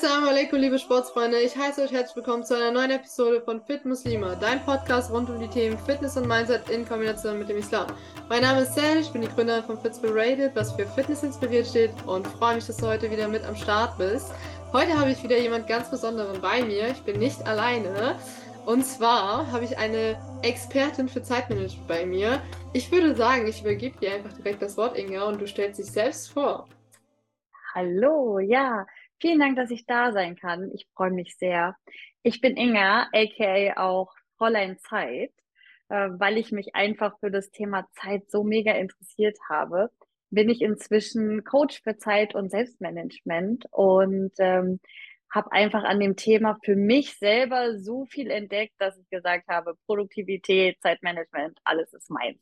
Assalamu alaikum, liebe Sportsfreunde. Ich heiße euch herzlich willkommen zu einer neuen Episode von Fit Muslima, dein Podcast rund um die Themen Fitness und Mindset in Kombination mit dem Islam. Mein Name ist Sel, ich bin die Gründerin von Fitspirated, was für Fitness inspiriert steht und freue mich, dass du heute wieder mit am Start bist. Heute habe ich wieder jemand ganz Besonderen bei mir. Ich bin nicht alleine. Und zwar habe ich eine Expertin für Zeitmanagement bei mir. Ich würde sagen, ich übergebe dir einfach direkt das Wort, Inga, und du stellst dich selbst vor. Hallo, ja, Vielen Dank, dass ich da sein kann. Ich freue mich sehr. Ich bin Inga, aka auch Fräulein Zeit, äh, weil ich mich einfach für das Thema Zeit so mega interessiert habe. Bin ich inzwischen Coach für Zeit und Selbstmanagement und ähm, habe einfach an dem Thema für mich selber so viel entdeckt, dass ich gesagt habe, Produktivität, Zeitmanagement, alles ist meins.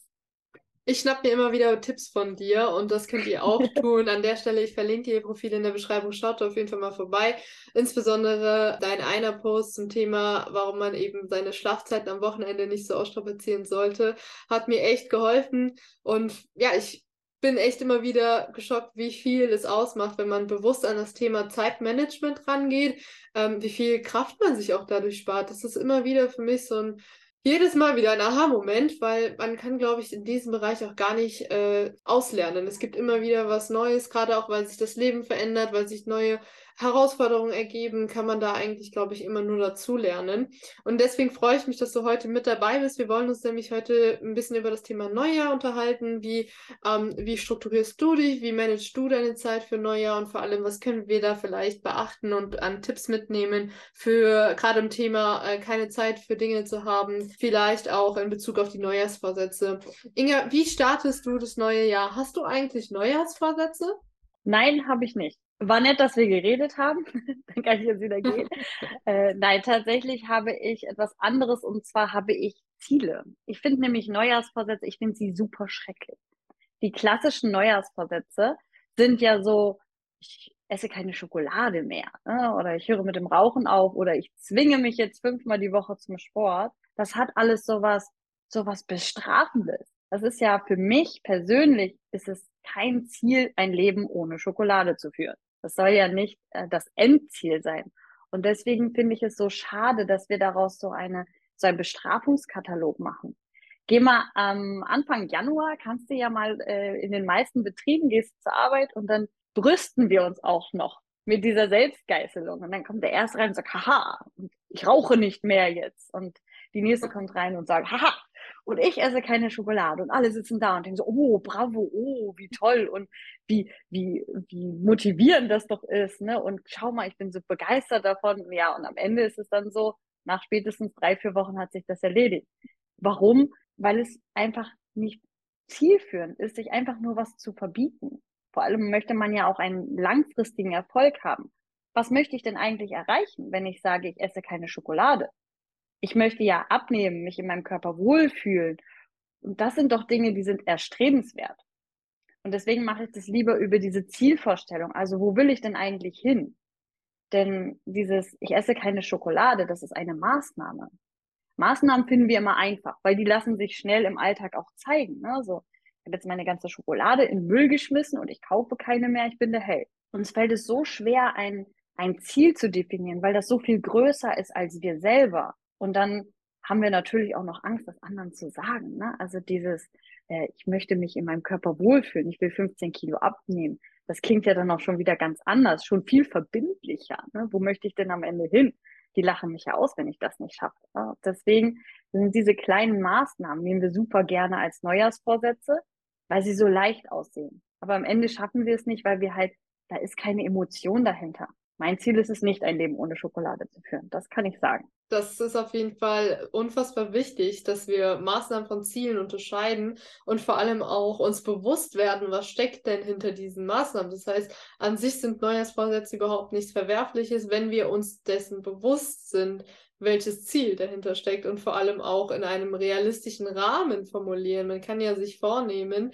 Ich schnapp mir immer wieder Tipps von dir und das könnt ihr auch tun. An der Stelle, ich verlinke ihr Profil in der Beschreibung. Schaut auf jeden Fall mal vorbei. Insbesondere dein einer Post zum Thema, warum man eben seine Schlafzeiten am Wochenende nicht so ausstrapazieren sollte, hat mir echt geholfen. Und ja, ich bin echt immer wieder geschockt, wie viel es ausmacht, wenn man bewusst an das Thema Zeitmanagement rangeht, ähm, wie viel Kraft man sich auch dadurch spart. Das ist immer wieder für mich so ein jedes Mal wieder ein Aha-Moment, weil man kann, glaube ich, in diesem Bereich auch gar nicht äh, auslernen. Es gibt immer wieder was Neues, gerade auch, weil sich das Leben verändert, weil sich neue Herausforderungen ergeben, kann man da eigentlich, glaube ich, immer nur dazu lernen. Und deswegen freue ich mich, dass du heute mit dabei bist. Wir wollen uns nämlich heute ein bisschen über das Thema Neujahr unterhalten. Wie, ähm, wie strukturierst du dich? Wie managst du deine Zeit für Neujahr? Und vor allem, was können wir da vielleicht beachten und an Tipps mitnehmen für gerade im Thema äh, keine Zeit für Dinge zu haben? Vielleicht auch in Bezug auf die Neujahrsvorsätze. Inga, wie startest du das neue Jahr? Hast du eigentlich Neujahrsvorsätze? Nein, habe ich nicht. War nett, dass wir geredet haben. Dann kann ich jetzt wieder gehen. äh, nein, tatsächlich habe ich etwas anderes und zwar habe ich Ziele. Ich finde nämlich Neujahrsvorsätze, ich finde sie super schrecklich. Die klassischen Neujahrsvorsätze sind ja so, ich esse keine Schokolade mehr ne? oder ich höre mit dem Rauchen auf oder ich zwinge mich jetzt fünfmal die Woche zum Sport. Das hat alles sowas, sowas Bestrafendes. Das ist ja für mich persönlich ist es kein Ziel, ein Leben ohne Schokolade zu führen. Das soll ja nicht äh, das Endziel sein. Und deswegen finde ich es so schade, dass wir daraus so eine so einen Bestrafungskatalog machen. Geh mal am Anfang Januar, kannst du ja mal äh, in den meisten Betrieben gehst zur Arbeit und dann brüsten wir uns auch noch mit dieser Selbstgeißelung. Und dann kommt der erste rein und sagt, haha, ich rauche nicht mehr jetzt. Und die nächste kommt rein und sagt, haha, und ich esse keine Schokolade und alle sitzen da und denken so, oh, bravo, oh, wie toll und wie, wie, wie motivierend das doch ist, ne? Und schau mal, ich bin so begeistert davon. Ja, und am Ende ist es dann so, nach spätestens drei, vier Wochen hat sich das erledigt. Warum? Weil es einfach nicht zielführend ist, sich einfach nur was zu verbieten. Vor allem möchte man ja auch einen langfristigen Erfolg haben. Was möchte ich denn eigentlich erreichen, wenn ich sage, ich esse keine Schokolade? Ich möchte ja abnehmen, mich in meinem Körper wohlfühlen. Und das sind doch Dinge, die sind erstrebenswert. Und deswegen mache ich das lieber über diese Zielvorstellung. Also wo will ich denn eigentlich hin? Denn dieses, ich esse keine Schokolade, das ist eine Maßnahme. Maßnahmen finden wir immer einfach, weil die lassen sich schnell im Alltag auch zeigen. Ne? So, ich habe jetzt meine ganze Schokolade in Müll geschmissen und ich kaufe keine mehr, ich bin der Held. Uns fällt es so schwer, ein, ein Ziel zu definieren, weil das so viel größer ist als wir selber. Und dann haben wir natürlich auch noch Angst, das anderen zu sagen. Ne? Also dieses, äh, ich möchte mich in meinem Körper wohlfühlen, ich will 15 Kilo abnehmen. Das klingt ja dann auch schon wieder ganz anders, schon viel verbindlicher. Ne? Wo möchte ich denn am Ende hin? Die lachen mich ja aus, wenn ich das nicht schaffe. Ne? Deswegen sind diese kleinen Maßnahmen, nehmen wir super gerne als Neujahrsvorsätze, weil sie so leicht aussehen. Aber am Ende schaffen wir es nicht, weil wir halt, da ist keine Emotion dahinter. Mein Ziel ist es nicht, ein Leben ohne Schokolade zu führen. Das kann ich sagen. Das ist auf jeden Fall unfassbar wichtig, dass wir Maßnahmen von Zielen unterscheiden und vor allem auch uns bewusst werden, was steckt denn hinter diesen Maßnahmen. Das heißt, an sich sind Neujahrsvorsätze überhaupt nichts Verwerfliches, wenn wir uns dessen bewusst sind, welches Ziel dahinter steckt und vor allem auch in einem realistischen Rahmen formulieren. Man kann ja sich vornehmen,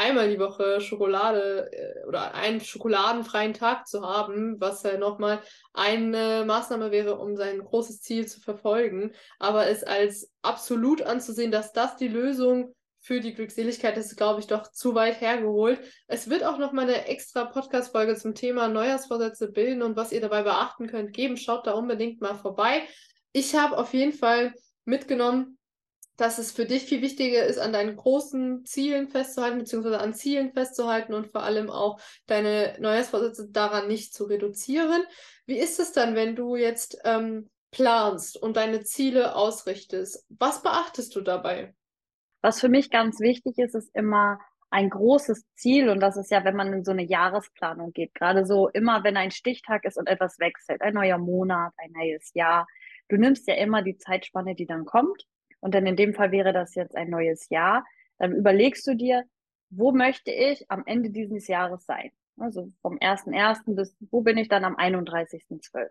einmal die Woche Schokolade äh, oder einen schokoladenfreien Tag zu haben, was ja nochmal eine Maßnahme wäre, um sein großes Ziel zu verfolgen. Aber es als absolut anzusehen, dass das die Lösung für die Glückseligkeit, ist, glaube ich, doch zu weit hergeholt. Es wird auch noch mal eine extra Podcast-Folge zum Thema Neujahrsvorsätze bilden und was ihr dabei beachten könnt, geben. Schaut da unbedingt mal vorbei. Ich habe auf jeden Fall mitgenommen, dass es für dich viel wichtiger ist, an deinen großen Zielen festzuhalten, beziehungsweise an Zielen festzuhalten und vor allem auch deine Neujahrsvorsätze daran nicht zu reduzieren. Wie ist es dann, wenn du jetzt ähm, planst und deine Ziele ausrichtest? Was beachtest du dabei? Was für mich ganz wichtig ist, ist immer ein großes Ziel und das ist ja, wenn man in so eine Jahresplanung geht, gerade so immer, wenn ein Stichtag ist und etwas wechselt, ein neuer Monat, ein neues Jahr, du nimmst ja immer die Zeitspanne, die dann kommt und dann in dem Fall wäre das jetzt ein neues Jahr, dann überlegst du dir, wo möchte ich am Ende dieses Jahres sein? Also vom 1.1. bis, wo bin ich dann am 31.12.?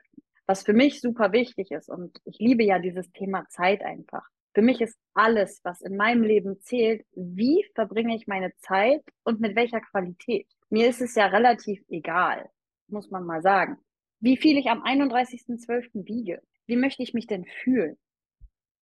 Was für mich super wichtig ist und ich liebe ja dieses Thema Zeit einfach. Für mich ist alles, was in meinem Leben zählt, wie verbringe ich meine Zeit und mit welcher Qualität. Mir ist es ja relativ egal, muss man mal sagen, wie viel ich am 31.12. wiege. Wie möchte ich mich denn fühlen?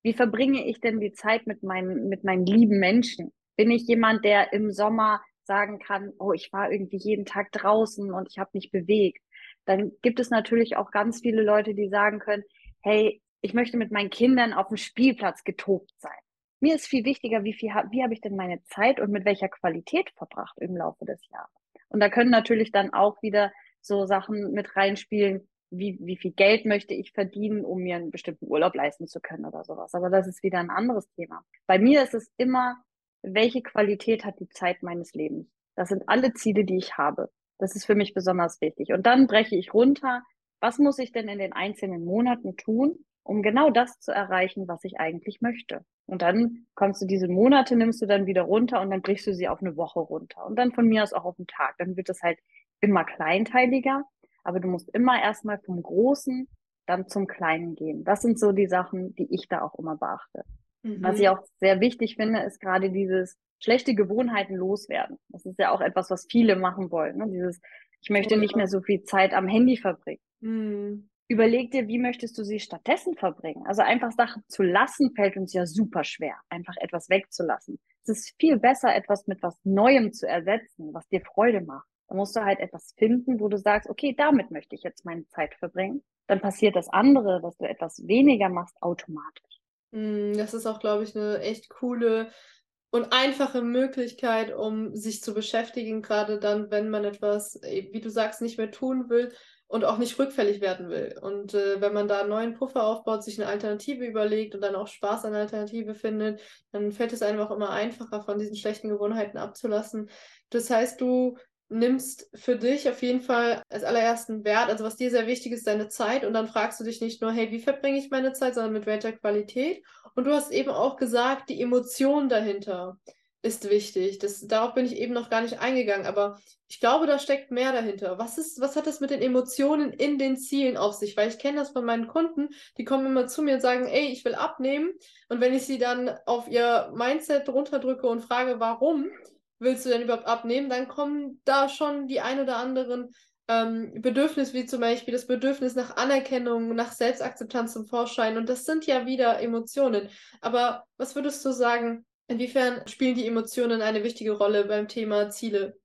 Wie verbringe ich denn die Zeit mit meinen, mit meinen lieben Menschen? Bin ich jemand, der im Sommer sagen kann, oh, ich war irgendwie jeden Tag draußen und ich habe mich bewegt? Dann gibt es natürlich auch ganz viele Leute, die sagen können, hey, ich möchte mit meinen Kindern auf dem Spielplatz getobt sein. Mir ist viel wichtiger, wie viel, wie habe ich denn meine Zeit und mit welcher Qualität verbracht im Laufe des Jahres. Und da können natürlich dann auch wieder so Sachen mit reinspielen, wie, wie viel Geld möchte ich verdienen, um mir einen bestimmten Urlaub leisten zu können oder sowas. Aber das ist wieder ein anderes Thema. Bei mir ist es immer, welche Qualität hat die Zeit meines Lebens? Das sind alle Ziele, die ich habe. Das ist für mich besonders wichtig. Und dann breche ich runter, was muss ich denn in den einzelnen Monaten tun, um genau das zu erreichen, was ich eigentlich möchte. Und dann kommst du diese Monate, nimmst du dann wieder runter und dann brichst du sie auf eine Woche runter. Und dann von mir aus auch auf einen Tag. Dann wird es halt immer kleinteiliger aber du musst immer erstmal vom Großen dann zum Kleinen gehen. Das sind so die Sachen, die ich da auch immer beachte. Mhm. Was ich auch sehr wichtig finde, ist gerade dieses schlechte Gewohnheiten loswerden. Das ist ja auch etwas, was viele machen wollen. Ne? Dieses, ich möchte nicht mehr so viel Zeit am Handy verbringen. Mhm. Überleg dir, wie möchtest du sie stattdessen verbringen? Also einfach Sachen zu lassen, fällt uns ja super schwer. Einfach etwas wegzulassen. Es ist viel besser, etwas mit was Neuem zu ersetzen, was dir Freude macht. Da musst du halt etwas finden, wo du sagst, okay, damit möchte ich jetzt meine Zeit verbringen. Dann passiert das andere, dass du etwas weniger machst, automatisch. Mm, das ist auch, glaube ich, eine echt coole und einfache Möglichkeit, um sich zu beschäftigen, gerade dann, wenn man etwas, äh, wie du sagst, nicht mehr tun will und auch nicht rückfällig werden will. Und äh, wenn man da einen neuen Puffer aufbaut, sich eine Alternative überlegt und dann auch Spaß an Alternative findet, dann fällt es einem auch immer einfacher, von diesen schlechten Gewohnheiten abzulassen. Das heißt, du nimmst für dich auf jeden Fall als allerersten Wert, also was dir sehr wichtig ist, deine Zeit und dann fragst du dich nicht nur, hey, wie verbringe ich meine Zeit, sondern mit welcher Qualität. Und du hast eben auch gesagt, die Emotion dahinter ist wichtig. Das, darauf bin ich eben noch gar nicht eingegangen, aber ich glaube, da steckt mehr dahinter. Was ist, was hat das mit den Emotionen in den Zielen auf sich? Weil ich kenne das von meinen Kunden, die kommen immer zu mir und sagen, ey, ich will abnehmen. Und wenn ich sie dann auf ihr Mindset runterdrücke und frage, warum, willst du denn überhaupt abnehmen, dann kommen da schon die ein oder anderen ähm, Bedürfnisse, wie zum Beispiel das Bedürfnis nach Anerkennung, nach Selbstakzeptanz zum Vorschein. Und das sind ja wieder Emotionen. Aber was würdest du sagen, inwiefern spielen die Emotionen eine wichtige Rolle beim Thema Ziele?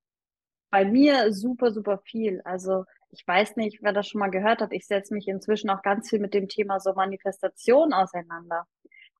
Bei mir super, super viel. Also ich weiß nicht, wer das schon mal gehört hat. Ich setze mich inzwischen auch ganz viel mit dem Thema so Manifestation auseinander.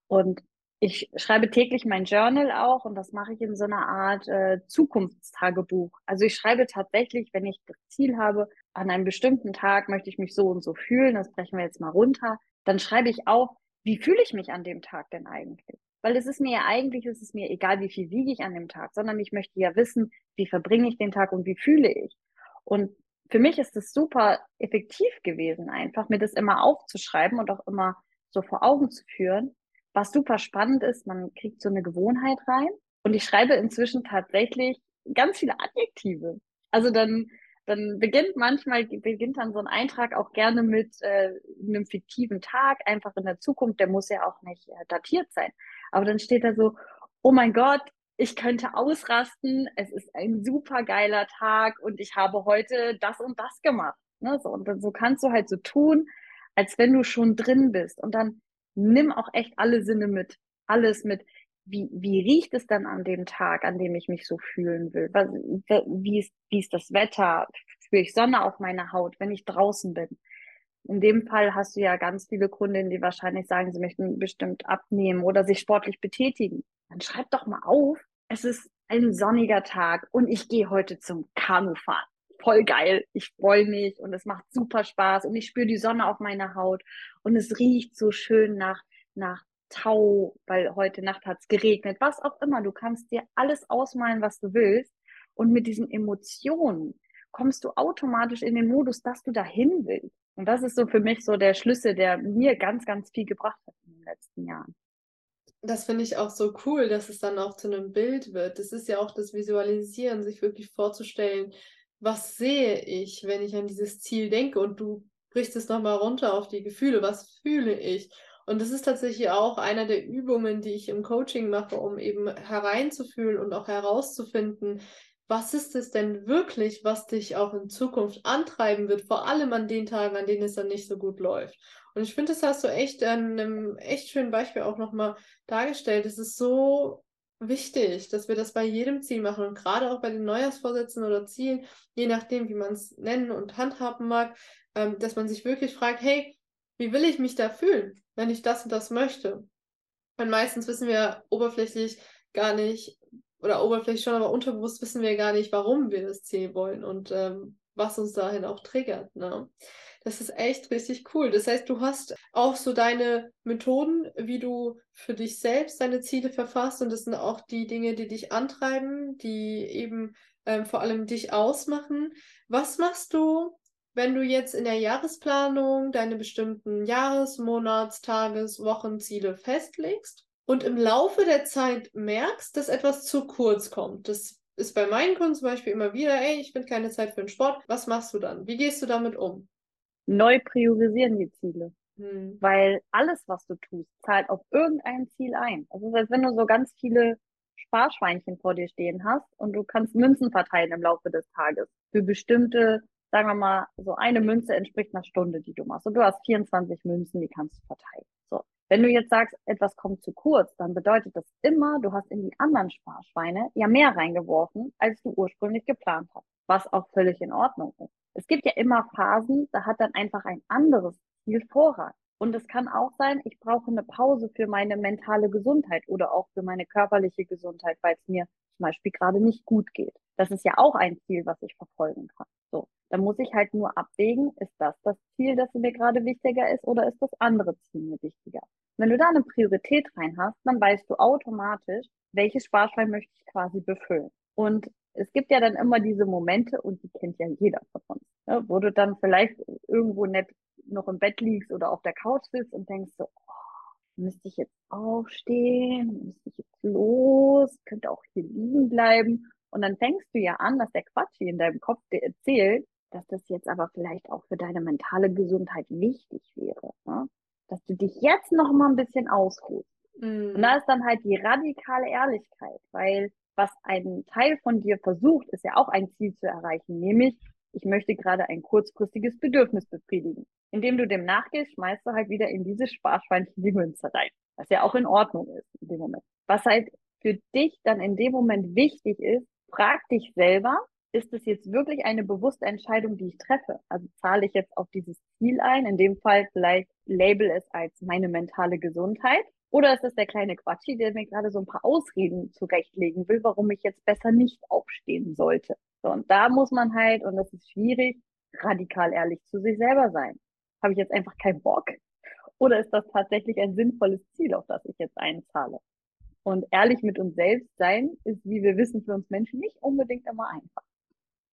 Und ich schreibe täglich mein Journal auch und das mache ich in so einer Art äh, Zukunftstagebuch. Also ich schreibe tatsächlich, wenn ich das Ziel habe, an einem bestimmten Tag möchte ich mich so und so fühlen, das brechen wir jetzt mal runter, dann schreibe ich auf, wie fühle ich mich an dem Tag denn eigentlich? Weil es ist mir ja eigentlich, ist es mir egal, wie viel wiege ich an dem Tag, sondern ich möchte ja wissen, wie verbringe ich den Tag und wie fühle ich. Und für mich ist es super effektiv gewesen, einfach mir das immer aufzuschreiben und auch immer so vor Augen zu führen was super spannend ist, man kriegt so eine Gewohnheit rein. Und ich schreibe inzwischen tatsächlich ganz viele Adjektive. Also dann, dann beginnt manchmal, beginnt dann so ein Eintrag auch gerne mit äh, einem fiktiven Tag, einfach in der Zukunft, der muss ja auch nicht äh, datiert sein. Aber dann steht da so, oh mein Gott, ich könnte ausrasten, es ist ein super geiler Tag und ich habe heute das und das gemacht. Ne? So, und dann, so kannst du halt so tun, als wenn du schon drin bist. Und dann nimm auch echt alle Sinne mit. Alles mit. wie, wie riecht es dann an dem Tag, an dem ich mich so fühlen will? Was, wie, ist, wie ist das Wetter? Spüre ich Sonne auf meiner Haut, wenn ich draußen bin? In dem Fall hast du ja ganz viele Kundinnen, die wahrscheinlich sagen, sie möchten bestimmt abnehmen oder sich sportlich betätigen. Dann schreib doch mal auf, es ist ein sonniger Tag und ich gehe heute zum Kanufahren. Voll geil, ich freue mich und es macht super Spaß und ich spüre die Sonne auf meiner Haut und es riecht so schön nach, nach Tau, weil heute Nacht hat es geregnet, was auch immer. Du kannst dir alles ausmalen, was du willst. Und mit diesen Emotionen kommst du automatisch in den Modus, dass du dahin willst. Und das ist so für mich so der Schlüssel, der mir ganz, ganz viel gebracht hat in den letzten Jahren. Das finde ich auch so cool, dass es dann auch zu einem Bild wird. Das ist ja auch das Visualisieren, sich wirklich vorzustellen, was sehe ich, wenn ich an dieses Ziel denke und du brichst es nochmal runter auf die Gefühle, was fühle ich. Und das ist tatsächlich auch einer der Übungen, die ich im Coaching mache, um eben hereinzufühlen und auch herauszufinden, was ist es denn wirklich, was dich auch in Zukunft antreiben wird, vor allem an den Tagen, an denen es dann nicht so gut läuft. Und ich finde, das hast du echt an einem echt schönen Beispiel auch nochmal dargestellt. Es ist so wichtig, dass wir das bei jedem Ziel machen und gerade auch bei den Neujahrsvorsätzen oder Zielen, je nachdem, wie man es nennen und handhaben mag, ähm, dass man sich wirklich fragt, hey, wie will ich mich da fühlen, wenn ich das und das möchte? Und meistens wissen wir oberflächlich gar nicht, oder oberflächlich schon, aber unterbewusst wissen wir gar nicht, warum wir das Ziel wollen und ähm, was uns dahin auch triggert. Ne? Das ist echt richtig cool. Das heißt, du hast auch so deine Methoden, wie du für dich selbst deine Ziele verfasst und das sind auch die Dinge, die dich antreiben, die eben ähm, vor allem dich ausmachen. Was machst du, wenn du jetzt in der Jahresplanung deine bestimmten Jahres-, Monats-, Tages-, Wochenziele festlegst und im Laufe der Zeit merkst, dass etwas zu kurz kommt? Das ist bei meinen Kunden zum Beispiel immer wieder, ey, ich finde keine Zeit für den Sport. Was machst du dann? Wie gehst du damit um? Neu priorisieren die Ziele. Hm. Weil alles, was du tust, zahlt auf irgendein Ziel ein. Also es ist, als wenn du so ganz viele Sparschweinchen vor dir stehen hast und du kannst Münzen verteilen im Laufe des Tages für bestimmte sagen wir mal, so eine Münze entspricht einer Stunde, die du machst. Und du hast 24 Münzen, die kannst du verteilen. So. Wenn du jetzt sagst, etwas kommt zu kurz, dann bedeutet das immer, du hast in die anderen Sparschweine ja mehr reingeworfen, als du ursprünglich geplant hast. Was auch völlig in Ordnung ist. Es gibt ja immer Phasen, da hat dann einfach ein anderes Ziel Vorrang. Und es kann auch sein, ich brauche eine Pause für meine mentale Gesundheit oder auch für meine körperliche Gesundheit, weil es mir zum Beispiel gerade nicht gut geht. Das ist ja auch ein Ziel, was ich verfolgen kann. So. Dann muss ich halt nur abwägen, ist das das Ziel, das mir gerade wichtiger ist oder ist das andere Ziel mir wichtiger? Wenn du da eine Priorität rein hast, dann weißt du automatisch, welches Sparschwein möchte ich quasi befüllen. Und es gibt ja dann immer diese Momente, und die kennt ja jeder von uns, ne, wo du dann vielleicht irgendwo nett noch im Bett liegst oder auf der Couch sitzt und denkst so, oh, müsste ich jetzt aufstehen, müsste ich jetzt los, könnte auch hier liegen bleiben. Und dann fängst du ja an, dass der Quatsch hier in deinem Kopf dir erzählt, dass das jetzt aber vielleicht auch für deine mentale Gesundheit wichtig wäre. Ne? Dass du dich jetzt noch mal ein bisschen ausruhst. Mhm. Und da ist dann halt die radikale Ehrlichkeit, weil was ein Teil von dir versucht, ist ja auch ein Ziel zu erreichen, nämlich ich möchte gerade ein kurzfristiges Bedürfnis befriedigen. Indem du dem nachgehst, schmeißt du halt wieder in dieses Sparschweinchen die Münze rein, was ja auch in Ordnung ist in dem Moment. Was halt für dich dann in dem Moment wichtig ist, frag dich selber, ist es jetzt wirklich eine bewusste Entscheidung, die ich treffe? Also zahle ich jetzt auf dieses Ziel ein, in dem Fall vielleicht label es als meine mentale Gesundheit. Oder ist es der kleine Quatschi, der mir gerade so ein paar Ausreden zurechtlegen will, warum ich jetzt besser nicht aufstehen sollte? So, und da muss man halt, und das ist schwierig, radikal ehrlich zu sich selber sein. Habe ich jetzt einfach keinen Bock? Oder ist das tatsächlich ein sinnvolles Ziel, auf das ich jetzt einzahle? Und ehrlich mit uns selbst sein, ist, wie wir wissen, für uns Menschen nicht unbedingt immer einfach.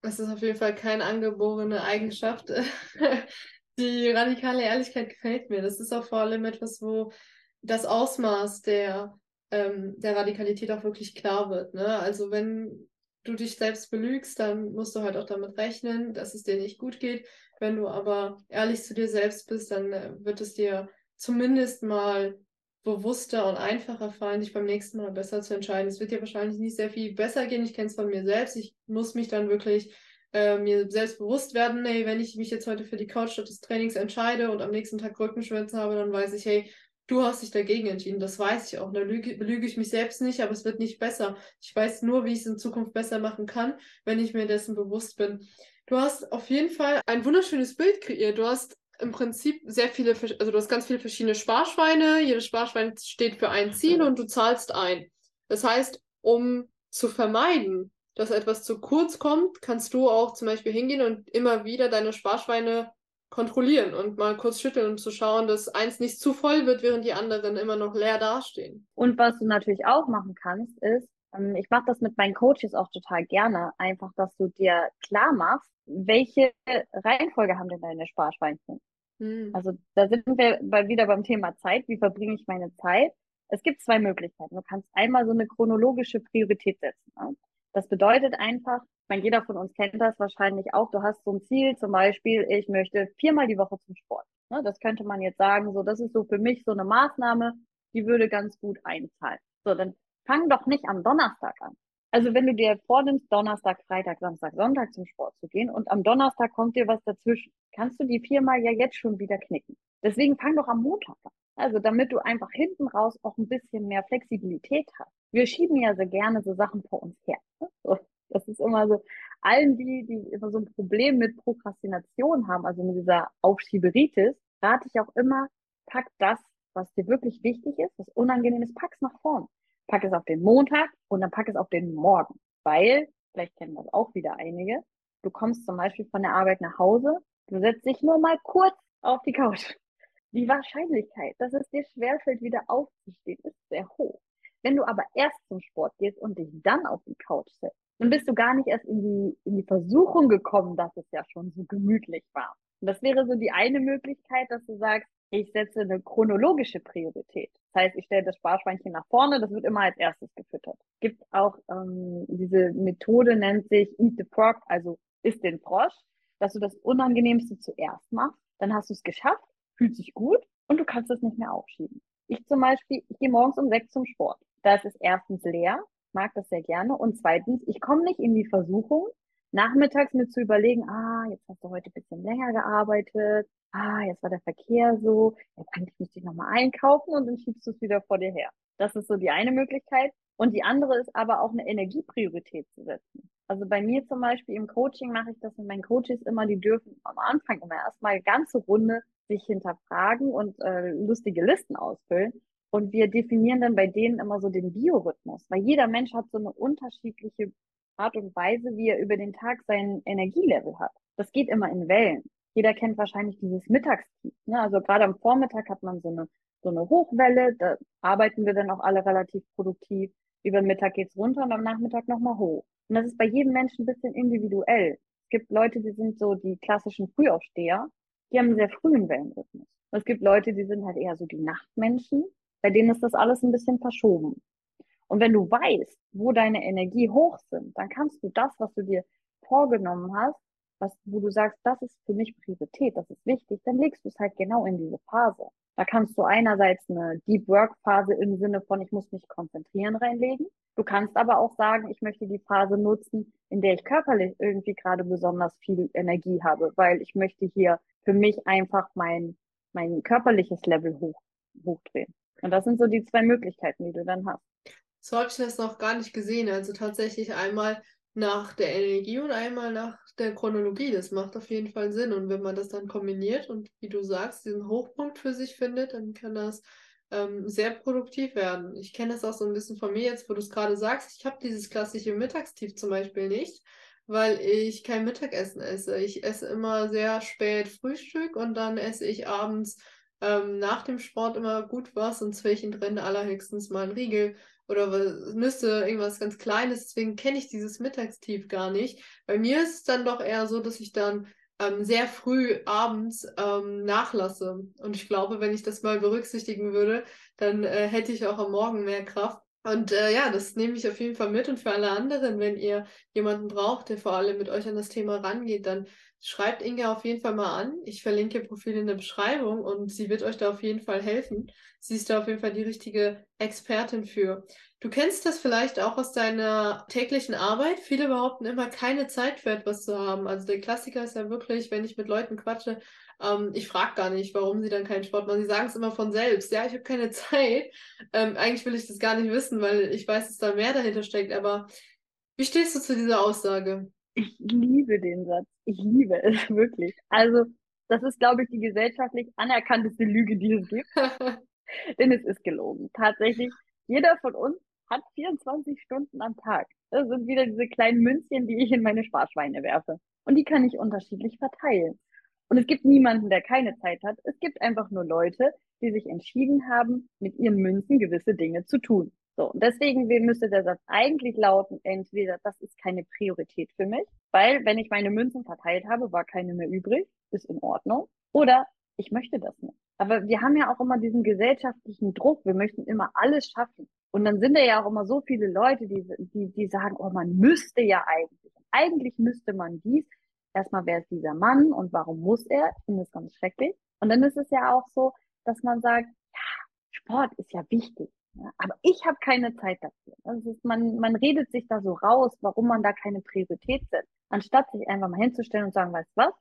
Das ist auf jeden Fall keine angeborene Eigenschaft. Die radikale Ehrlichkeit gefällt mir. Das ist auch vor allem etwas, wo das Ausmaß der, ähm, der Radikalität auch wirklich klar wird. Ne? Also wenn du dich selbst belügst, dann musst du halt auch damit rechnen, dass es dir nicht gut geht. Wenn du aber ehrlich zu dir selbst bist, dann äh, wird es dir zumindest mal bewusster und einfacher fallen, dich beim nächsten Mal besser zu entscheiden. Es wird dir wahrscheinlich nicht sehr viel besser gehen. Ich kenne es von mir selbst. Ich muss mich dann wirklich äh, mir selbst bewusst werden, hey, wenn ich mich jetzt heute für die Couch statt des Trainings entscheide und am nächsten Tag Rückenschmerzen habe, dann weiß ich, hey, Du hast dich dagegen entschieden, das weiß ich auch. Da lüge, lüge ich mich selbst nicht, aber es wird nicht besser. Ich weiß nur, wie ich es in Zukunft besser machen kann, wenn ich mir dessen bewusst bin. Du hast auf jeden Fall ein wunderschönes Bild kreiert. Du hast im Prinzip sehr viele, also du hast ganz viele verschiedene Sparschweine. Jedes Sparschwein steht für ein Ziel und du zahlst ein. Das heißt, um zu vermeiden, dass etwas zu kurz kommt, kannst du auch zum Beispiel hingehen und immer wieder deine Sparschweine kontrollieren und mal kurz schütteln, um zu schauen, dass eins nicht zu voll wird, während die anderen immer noch leer dastehen. Und was du natürlich auch machen kannst, ist, ähm, ich mache das mit meinen Coaches auch total gerne, einfach, dass du dir klar machst, welche Reihenfolge haben denn deine Sparschweinchen? Hm. Also da sind wir bei, wieder beim Thema Zeit. Wie verbringe ich meine Zeit? Es gibt zwei Möglichkeiten. Du kannst einmal so eine chronologische Priorität setzen. Ne? Das bedeutet einfach, meine, jeder von uns kennt das wahrscheinlich auch. Du hast so ein Ziel, zum Beispiel, ich möchte viermal die Woche zum Sport. Ne? Das könnte man jetzt sagen, so, das ist so für mich so eine Maßnahme, die würde ganz gut einzahlen. So, dann fang doch nicht am Donnerstag an. Also wenn du dir vornimmst, Donnerstag, Freitag, Samstag, Sonntag zum Sport zu gehen und am Donnerstag kommt dir was dazwischen, kannst du die viermal ja jetzt schon wieder knicken. Deswegen fang doch am Montag an. Also damit du einfach hinten raus auch ein bisschen mehr Flexibilität hast. Wir schieben ja sehr gerne so Sachen vor uns her. Ne? So, das ist immer so, allen die, die immer so ein Problem mit Prokrastination haben, also mit dieser Aufschieberitis, rate ich auch immer, pack das, was dir wirklich wichtig ist, was unangenehm ist, pack's nach vorn pack es auf den Montag und dann pack es auf den Morgen. Weil, vielleicht kennen das auch wieder einige, du kommst zum Beispiel von der Arbeit nach Hause, du setzt dich nur mal kurz auf die Couch. Die Wahrscheinlichkeit, dass es dir schwerfällt, wieder aufzustehen, ist sehr hoch. Wenn du aber erst zum Sport gehst und dich dann auf die Couch setzt, dann bist du gar nicht erst in die, in die Versuchung gekommen, dass es ja schon so gemütlich war. Und das wäre so die eine Möglichkeit, dass du sagst, ich setze eine chronologische Priorität. Das heißt, ich stelle das Sparschweinchen nach vorne, das wird immer als erstes gefüttert. Gibt auch ähm, diese Methode, nennt sich Eat the Frog, also isst den Frosch, dass du das Unangenehmste zuerst machst, dann hast du es geschafft, fühlt sich gut und du kannst es nicht mehr aufschieben. Ich zum Beispiel, ich gehe morgens um sechs zum Sport. Da ist es erstens leer, mag das sehr gerne und zweitens, ich komme nicht in die Versuchung, nachmittags mir zu überlegen, ah, jetzt hast du heute ein bisschen länger gearbeitet, ah, jetzt war der Verkehr so, jetzt eigentlich müsste ich nochmal einkaufen und dann schiebst du es wieder vor dir her. Das ist so die eine Möglichkeit. Und die andere ist aber auch eine Energiepriorität zu setzen. Also bei mir zum Beispiel im Coaching mache ich das mit meinen Coaches immer, die dürfen am Anfang immer erstmal ganze Runde sich hinterfragen und äh, lustige Listen ausfüllen. Und wir definieren dann bei denen immer so den Biorhythmus, weil jeder Mensch hat so eine unterschiedliche Art und Weise, wie er über den Tag sein Energielevel hat. Das geht immer in Wellen. Jeder kennt wahrscheinlich dieses Mittagstief. Ne? Also gerade am Vormittag hat man so eine, so eine Hochwelle, da arbeiten wir dann auch alle relativ produktiv. Über den Mittag geht's runter und am Nachmittag nochmal hoch. Und das ist bei jedem Menschen ein bisschen individuell. Es gibt Leute, die sind so die klassischen Frühaufsteher, die haben einen sehr frühen Wellenrhythmus. Und es gibt Leute, die sind halt eher so die Nachtmenschen, bei denen ist das alles ein bisschen verschoben. Und wenn du weißt, wo deine Energie hoch sind, dann kannst du das, was du dir vorgenommen hast, was, wo du sagst, das ist für mich Priorität, das ist wichtig, dann legst du es halt genau in diese Phase. Da kannst du einerseits eine Deep Work Phase im Sinne von, ich muss mich konzentrieren reinlegen. Du kannst aber auch sagen, ich möchte die Phase nutzen, in der ich körperlich irgendwie gerade besonders viel Energie habe, weil ich möchte hier für mich einfach mein, mein körperliches Level hoch, hochdrehen. Und das sind so die zwei Möglichkeiten, die du dann hast. So habe ich das noch gar nicht gesehen. Also tatsächlich einmal nach der Energie und einmal nach der Chronologie. Das macht auf jeden Fall Sinn. Und wenn man das dann kombiniert und wie du sagst, diesen Hochpunkt für sich findet, dann kann das ähm, sehr produktiv werden. Ich kenne das auch so ein bisschen von mir jetzt, wo du es gerade sagst. Ich habe dieses klassische Mittagstief zum Beispiel nicht, weil ich kein Mittagessen esse. Ich esse immer sehr spät Frühstück und dann esse ich abends ähm, nach dem Sport immer gut was und zwischendrin allerhöchstens mal ein Riegel oder Nüsse, irgendwas ganz Kleines. Deswegen kenne ich dieses Mittagstief gar nicht. Bei mir ist es dann doch eher so, dass ich dann ähm, sehr früh abends ähm, nachlasse. Und ich glaube, wenn ich das mal berücksichtigen würde, dann äh, hätte ich auch am Morgen mehr Kraft. Und äh, ja, das nehme ich auf jeden Fall mit. Und für alle anderen, wenn ihr jemanden braucht, der vor allem mit euch an das Thema rangeht, dann schreibt Inge auf jeden Fall mal an. Ich verlinke ihr Profil in der Beschreibung und sie wird euch da auf jeden Fall helfen. Sie ist da auf jeden Fall die richtige Expertin für. Du kennst das vielleicht auch aus deiner täglichen Arbeit. Viele behaupten immer, keine Zeit für etwas zu haben. Also der Klassiker ist ja wirklich, wenn ich mit Leuten quatsche, ähm, ich frage gar nicht, warum sie dann keinen Sport machen. Sie sagen es immer von selbst. Ja, ich habe keine Zeit. Ähm, eigentlich will ich das gar nicht wissen, weil ich weiß, dass da mehr dahinter steckt. Aber wie stehst du zu dieser Aussage? Ich liebe den Satz. Ich liebe es wirklich. Also, das ist, glaube ich, die gesellschaftlich anerkannteste Lüge, die es gibt. Denn es ist gelogen. Tatsächlich, jeder von uns hat 24 Stunden am Tag. Das sind wieder diese kleinen Münzchen, die ich in meine Sparschweine werfe. Und die kann ich unterschiedlich verteilen. Und es gibt niemanden, der keine Zeit hat. Es gibt einfach nur Leute, die sich entschieden haben, mit ihren Münzen gewisse Dinge zu tun. So, und deswegen müsste der Satz eigentlich lauten, entweder das ist keine Priorität für mich, weil wenn ich meine Münzen verteilt habe, war keine mehr übrig, ist in Ordnung, oder ich möchte das nicht. Aber wir haben ja auch immer diesen gesellschaftlichen Druck, wir möchten immer alles schaffen. Und dann sind da ja auch immer so viele Leute, die, die, die sagen, oh, man müsste ja eigentlich. Eigentlich müsste man dies. Erstmal, wer ist dieser Mann und warum muss er? Ich finde das ganz schrecklich. Und dann ist es ja auch so, dass man sagt, ja, Sport ist ja wichtig. Aber ich habe keine Zeit dafür. Ist, man, man redet sich da so raus, warum man da keine Priorität setzt, anstatt sich einfach mal hinzustellen und sagen, weißt du was,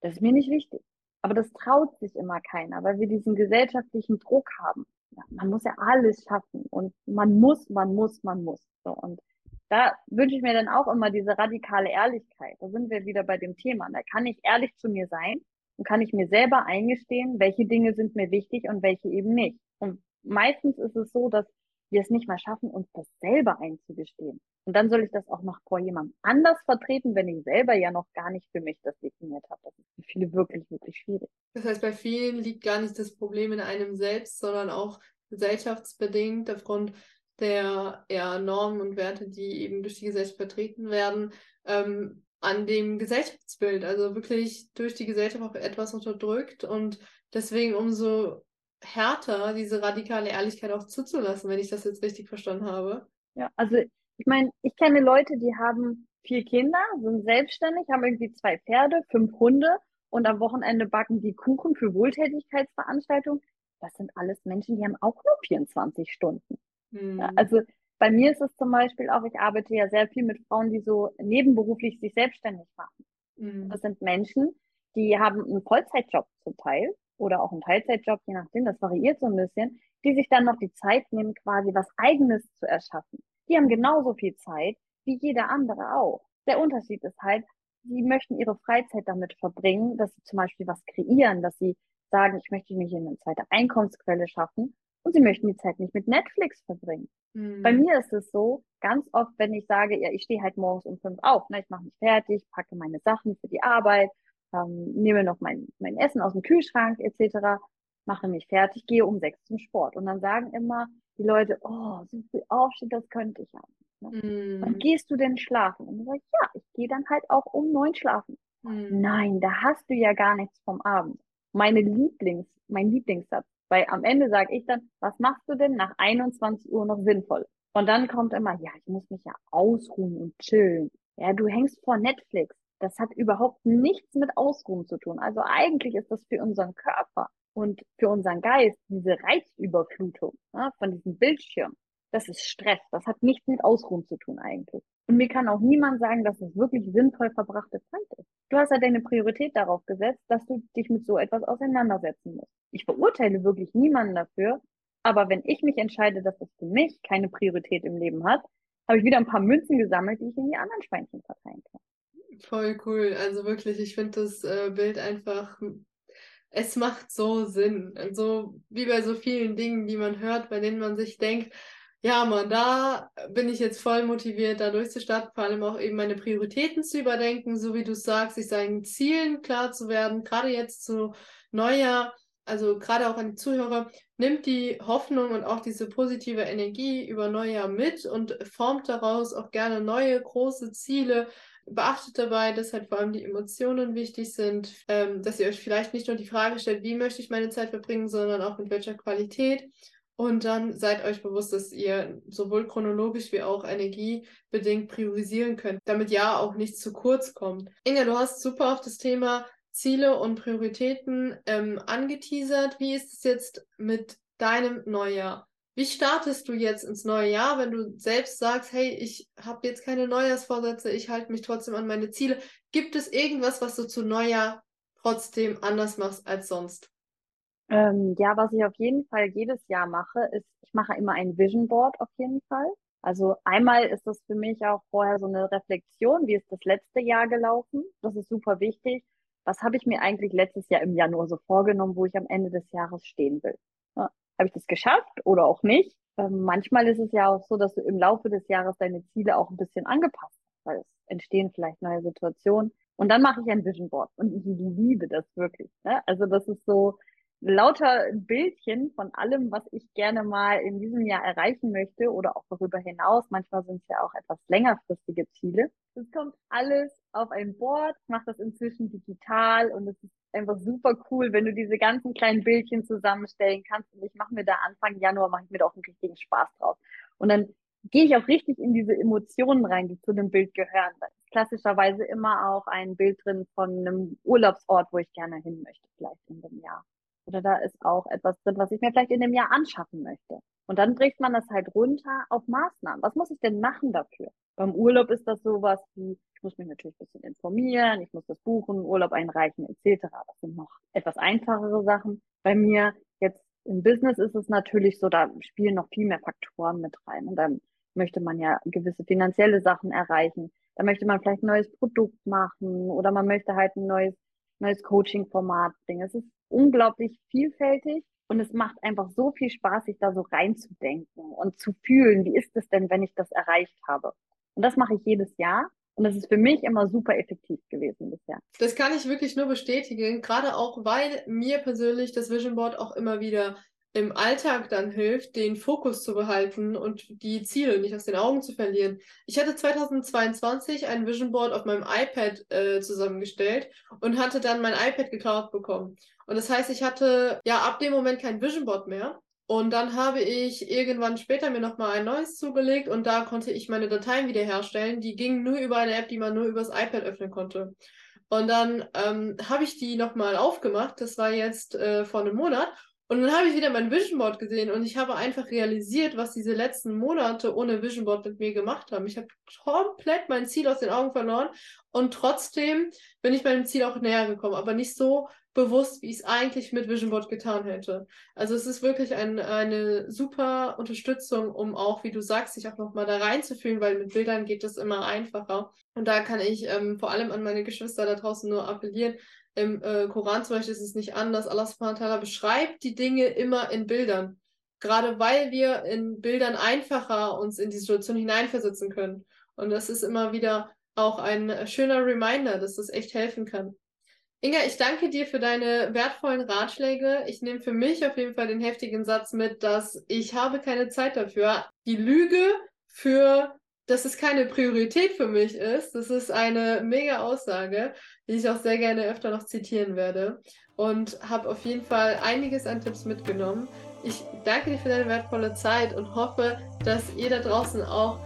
das ist mir nicht wichtig. Aber das traut sich immer keiner, weil wir diesen gesellschaftlichen Druck haben. Ja, man muss ja alles schaffen und man muss, man muss, man muss. So, und da wünsche ich mir dann auch immer diese radikale Ehrlichkeit. Da sind wir wieder bei dem Thema. Da kann ich ehrlich zu mir sein und kann ich mir selber eingestehen, welche Dinge sind mir wichtig und welche eben nicht. Und meistens ist es so, dass wir es nicht mal schaffen, uns das selber einzugestehen. Und dann soll ich das auch noch vor jemandem anders vertreten, wenn ich selber ja noch gar nicht für mich das definiert habe. Das ist für viele wirklich, wirklich schwierig. Das heißt, bei vielen liegt gar nicht das Problem in einem selbst, sondern auch gesellschaftsbedingt aufgrund der ja, Normen und Werte, die eben durch die Gesellschaft vertreten werden, ähm, an dem Gesellschaftsbild, also wirklich durch die Gesellschaft auch etwas unterdrückt und deswegen umso härter, diese radikale Ehrlichkeit auch zuzulassen, wenn ich das jetzt richtig verstanden habe. Ja, also ich meine, ich kenne Leute, die haben vier Kinder, sind selbstständig, haben irgendwie zwei Pferde, fünf Hunde und am Wochenende backen die Kuchen für Wohltätigkeitsveranstaltungen. Das sind alles Menschen, die haben auch nur 24 Stunden. Mhm. Ja, also bei mir ist es zum Beispiel auch, ich arbeite ja sehr viel mit Frauen, die so nebenberuflich sich selbstständig machen. Mhm. Das sind Menschen, die haben einen Vollzeitjob zum Teil oder auch einen Teilzeitjob, je nachdem, das variiert so ein bisschen, die sich dann noch die Zeit nehmen, quasi was Eigenes zu erschaffen. Die haben genauso viel Zeit wie jeder andere auch. Der Unterschied ist halt, sie möchten ihre Freizeit damit verbringen, dass sie zum Beispiel was kreieren, dass sie sagen, ich möchte mich in eine zweite Einkommensquelle schaffen und sie möchten die Zeit nicht mit Netflix verbringen. Mhm. Bei mir ist es so, ganz oft, wenn ich sage, ja, ich stehe halt morgens um fünf auf, ne, ich mache mich fertig, packe meine Sachen für die Arbeit, ähm, nehme noch mein, mein Essen aus dem Kühlschrank etc., mache mich fertig, gehe um sechs zum Sport. Und dann sagen immer die Leute, oh, so früh aufstehen, das könnte ich ja. Ne? Mm. Wann gehst du denn schlafen? Und dann sage ich, ja, ich gehe dann halt auch um neun schlafen. Mm. Nein, da hast du ja gar nichts vom Abend. Meine Lieblings, mein Lieblingssatz weil am Ende sage ich dann, was machst du denn nach 21 Uhr noch sinnvoll? Und dann kommt immer, ja, ich muss mich ja ausruhen und chillen. Ja, du hängst vor Netflix. Das hat überhaupt nichts mit Ausruhen zu tun. Also eigentlich ist das für unseren Körper und für unseren Geist diese Reizüberflutung ja, von diesem Bildschirm. Das ist Stress. Das hat nichts mit Ausruhen zu tun eigentlich. Und mir kann auch niemand sagen, dass es wirklich sinnvoll verbrachte Zeit ist. Du hast ja deine Priorität darauf gesetzt, dass du dich mit so etwas auseinandersetzen musst. Ich verurteile wirklich niemanden dafür, aber wenn ich mich entscheide, dass das für mich keine Priorität im Leben hat, habe ich wieder ein paar Münzen gesammelt, die ich in die anderen Schweinchen verteilen kann. Voll cool. Also wirklich, ich finde das äh, Bild einfach, es macht so Sinn. Also wie bei so vielen Dingen, die man hört, bei denen man sich denkt, ja, man, da bin ich jetzt voll motiviert, da durchzustarten, vor allem auch eben meine Prioritäten zu überdenken, so wie du sagst, sich seinen Zielen klar zu werden, gerade jetzt zu Neujahr, also gerade auch an die Zuhörer, nimmt die Hoffnung und auch diese positive Energie über Neujahr mit und formt daraus auch gerne neue große Ziele. Beachtet dabei, dass halt vor allem die Emotionen wichtig sind, ähm, dass ihr euch vielleicht nicht nur die Frage stellt, wie möchte ich meine Zeit verbringen, sondern auch mit welcher Qualität und dann seid euch bewusst, dass ihr sowohl chronologisch wie auch energiebedingt priorisieren könnt, damit ja auch nichts zu kurz kommt. Inga, du hast super auf das Thema Ziele und Prioritäten ähm, angeteasert. Wie ist es jetzt mit deinem Neujahr? Wie startest du jetzt ins neue Jahr, wenn du selbst sagst, hey, ich habe jetzt keine Neujahrsvorsätze, ich halte mich trotzdem an meine Ziele? Gibt es irgendwas, was du zu Neujahr trotzdem anders machst als sonst? Ähm, ja, was ich auf jeden Fall jedes Jahr mache, ist, ich mache immer ein Vision Board auf jeden Fall. Also einmal ist das für mich auch vorher so eine Reflexion, wie ist das letzte Jahr gelaufen? Das ist super wichtig. Was habe ich mir eigentlich letztes Jahr im Januar so vorgenommen, wo ich am Ende des Jahres stehen will? Habe ich das geschafft oder auch nicht? Ähm, manchmal ist es ja auch so, dass du im Laufe des Jahres deine Ziele auch ein bisschen angepasst hast, weil es entstehen vielleicht neue Situationen. Und dann mache ich ein Vision Board und ich liebe das wirklich. Ne? Also das ist so, lauter Bildchen von allem, was ich gerne mal in diesem Jahr erreichen möchte oder auch darüber hinaus. Manchmal sind es ja auch etwas längerfristige Ziele. Das kommt alles auf ein Board. Ich mache das inzwischen digital und es ist einfach super cool, wenn du diese ganzen kleinen Bildchen zusammenstellen kannst. Und ich mache mir da Anfang Januar, mache ich mir da auch einen richtigen Spaß drauf. Und dann gehe ich auch richtig in diese Emotionen rein, die zu dem Bild gehören. Da ist klassischerweise immer auch ein Bild drin von einem Urlaubsort, wo ich gerne hin möchte, vielleicht in dem Jahr. Oder da ist auch etwas drin, was ich mir vielleicht in dem Jahr anschaffen möchte. Und dann bricht man das halt runter auf Maßnahmen. Was muss ich denn machen dafür? Beim Urlaub ist das sowas wie, ich muss mich natürlich ein bisschen informieren, ich muss das buchen, Urlaub einreichen etc. Das sind noch etwas einfachere Sachen. Bei mir jetzt im Business ist es natürlich so, da spielen noch viel mehr Faktoren mit rein. Und dann möchte man ja gewisse finanzielle Sachen erreichen. Da möchte man vielleicht ein neues Produkt machen oder man möchte halt ein neues, neues Coaching-Format bringen. Es ist unglaublich vielfältig und es macht einfach so viel Spaß, sich da so reinzudenken und zu fühlen, wie ist es denn, wenn ich das erreicht habe. Und das mache ich jedes Jahr. Und das ist für mich immer super effektiv gewesen bisher. Das kann ich wirklich nur bestätigen, gerade auch, weil mir persönlich das Vision Board auch immer wieder im Alltag dann hilft, den Fokus zu behalten und die Ziele nicht aus den Augen zu verlieren. Ich hatte 2022 ein Vision Board auf meinem iPad äh, zusammengestellt und hatte dann mein iPad geklaut bekommen. Und das heißt, ich hatte ja ab dem Moment kein Vision Board mehr. Und dann habe ich irgendwann später mir nochmal ein neues zugelegt und da konnte ich meine Dateien wiederherstellen. Die gingen nur über eine App, die man nur übers iPad öffnen konnte. Und dann ähm, habe ich die nochmal aufgemacht. Das war jetzt äh, vor einem Monat. Und dann habe ich wieder mein Vision Board gesehen und ich habe einfach realisiert, was diese letzten Monate ohne Vision Board mit mir gemacht haben. Ich habe komplett mein Ziel aus den Augen verloren und trotzdem bin ich meinem Ziel auch näher gekommen, aber nicht so bewusst, wie ich es eigentlich mit Vision Board getan hätte. Also es ist wirklich ein, eine super Unterstützung, um auch, wie du sagst, sich auch nochmal da reinzufühlen, weil mit Bildern geht es immer einfacher. Und da kann ich ähm, vor allem an meine Geschwister da draußen nur appellieren, im äh, Koran zum Beispiel ist es nicht anders. Allah subhanahu beschreibt die Dinge immer in Bildern. Gerade weil wir in Bildern einfacher uns in die Situation hineinversetzen können. Und das ist immer wieder auch ein schöner Reminder, dass das echt helfen kann. Inga, ich danke dir für deine wertvollen Ratschläge. Ich nehme für mich auf jeden Fall den heftigen Satz mit, dass ich habe keine Zeit dafür. Die Lüge für dass es keine Priorität für mich ist. Das ist eine mega Aussage, die ich auch sehr gerne öfter noch zitieren werde. Und habe auf jeden Fall einiges an Tipps mitgenommen. Ich danke dir für deine wertvolle Zeit und hoffe, dass ihr da draußen auch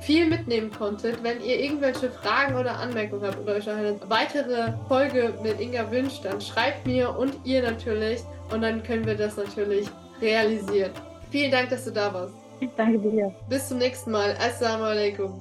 viel mitnehmen konntet. Wenn ihr irgendwelche Fragen oder Anmerkungen habt oder euch eine weitere Folge mit Inga wünscht, dann schreibt mir und ihr natürlich und dann können wir das natürlich realisieren. Vielen Dank, dass du da warst. Danke dir. Bis zum nächsten Mal. Assalamu alaikum.